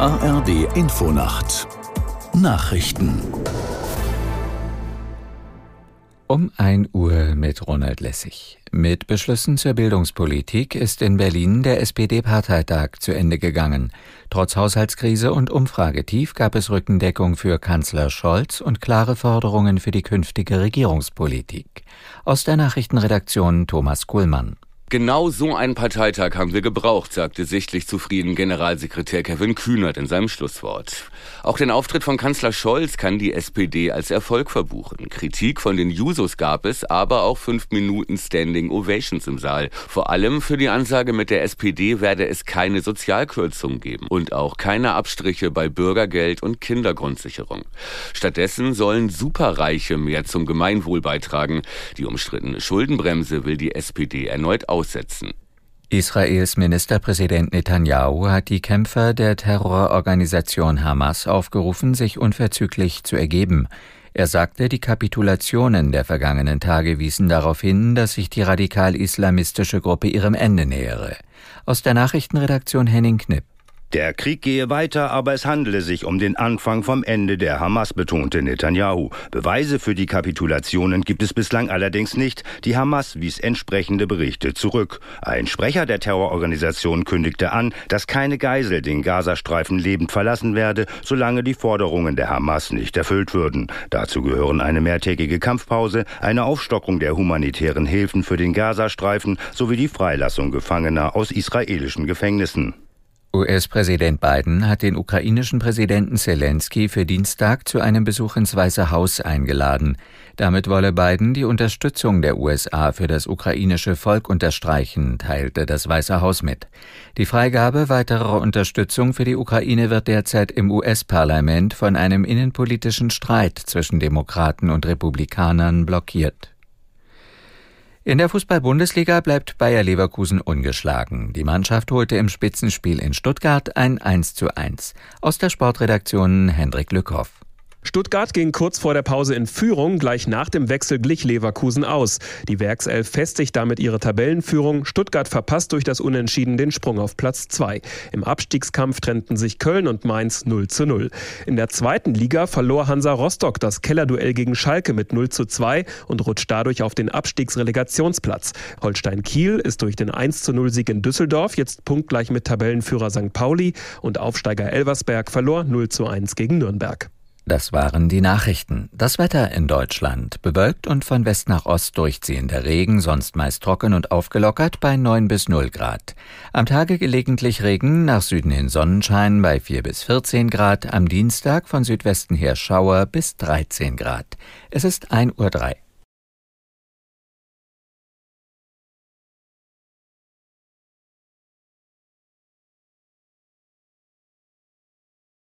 ARD Infonacht Nachrichten um 1 Uhr mit Ronald Lessig. Mit Beschlüssen zur Bildungspolitik ist in Berlin der SPD-Parteitag zu Ende gegangen. Trotz Haushaltskrise und Umfragetief gab es Rückendeckung für Kanzler Scholz und klare Forderungen für die künftige Regierungspolitik. Aus der Nachrichtenredaktion Thomas Kuhlmann. Genau so einen Parteitag haben wir gebraucht, sagte sichtlich zufrieden Generalsekretär Kevin Kühnert in seinem Schlusswort. Auch den Auftritt von Kanzler Scholz kann die SPD als Erfolg verbuchen. Kritik von den Jusos gab es, aber auch fünf Minuten Standing Ovations im Saal. Vor allem für die Ansage mit der SPD werde es keine Sozialkürzungen geben und auch keine Abstriche bei Bürgergeld und Kindergrundsicherung. Stattdessen sollen Superreiche mehr zum Gemeinwohl beitragen. Die umstrittene Schuldenbremse will die SPD erneut aus aussetzen. Israels Ministerpräsident Netanyahu hat die Kämpfer der Terrororganisation Hamas aufgerufen, sich unverzüglich zu ergeben. Er sagte, die Kapitulationen der vergangenen Tage wiesen darauf hin, dass sich die radikal-islamistische Gruppe ihrem Ende nähere. Aus der Nachrichtenredaktion Henning Knipp. Der Krieg gehe weiter, aber es handele sich um den Anfang vom Ende der Hamas, betonte Netanyahu. Beweise für die Kapitulationen gibt es bislang allerdings nicht. Die Hamas wies entsprechende Berichte zurück. Ein Sprecher der Terrororganisation kündigte an, dass keine Geisel den Gazastreifen lebend verlassen werde, solange die Forderungen der Hamas nicht erfüllt würden. Dazu gehören eine mehrtägige Kampfpause, eine Aufstockung der humanitären Hilfen für den Gazastreifen sowie die Freilassung Gefangener aus israelischen Gefängnissen. US-Präsident Biden hat den ukrainischen Präsidenten Zelensky für Dienstag zu einem Besuch ins Weiße Haus eingeladen. Damit wolle Biden die Unterstützung der USA für das ukrainische Volk unterstreichen, teilte das Weiße Haus mit. Die Freigabe weiterer Unterstützung für die Ukraine wird derzeit im US-Parlament von einem innenpolitischen Streit zwischen Demokraten und Republikanern blockiert. In der Fußball-Bundesliga bleibt Bayer Leverkusen ungeschlagen. Die Mannschaft holte im Spitzenspiel in Stuttgart ein 1 zu 1. Aus der Sportredaktion Hendrik Lückhoff. Stuttgart ging kurz vor der Pause in Führung, gleich nach dem Wechsel glich Leverkusen aus. Die Werkself festigt damit ihre Tabellenführung. Stuttgart verpasst durch das Unentschieden den Sprung auf Platz 2. Im Abstiegskampf trennten sich Köln und Mainz 0 zu 0. In der zweiten Liga verlor Hansa Rostock das Kellerduell gegen Schalke mit 0 zu 2 und rutscht dadurch auf den Abstiegsrelegationsplatz. Holstein Kiel ist durch den 1 zu 0 Sieg in Düsseldorf jetzt punktgleich mit Tabellenführer St. Pauli und Aufsteiger Elversberg verlor 0 zu 1 gegen Nürnberg. Das waren die Nachrichten. Das Wetter in Deutschland. Bewölkt und von West nach Ost durchziehender Regen, sonst meist trocken und aufgelockert bei 9 bis 0 Grad. Am Tage gelegentlich Regen, nach Süden hin Sonnenschein bei 4 bis 14 Grad. Am Dienstag von Südwesten her Schauer bis 13 Grad. Es ist 1.03 Uhr.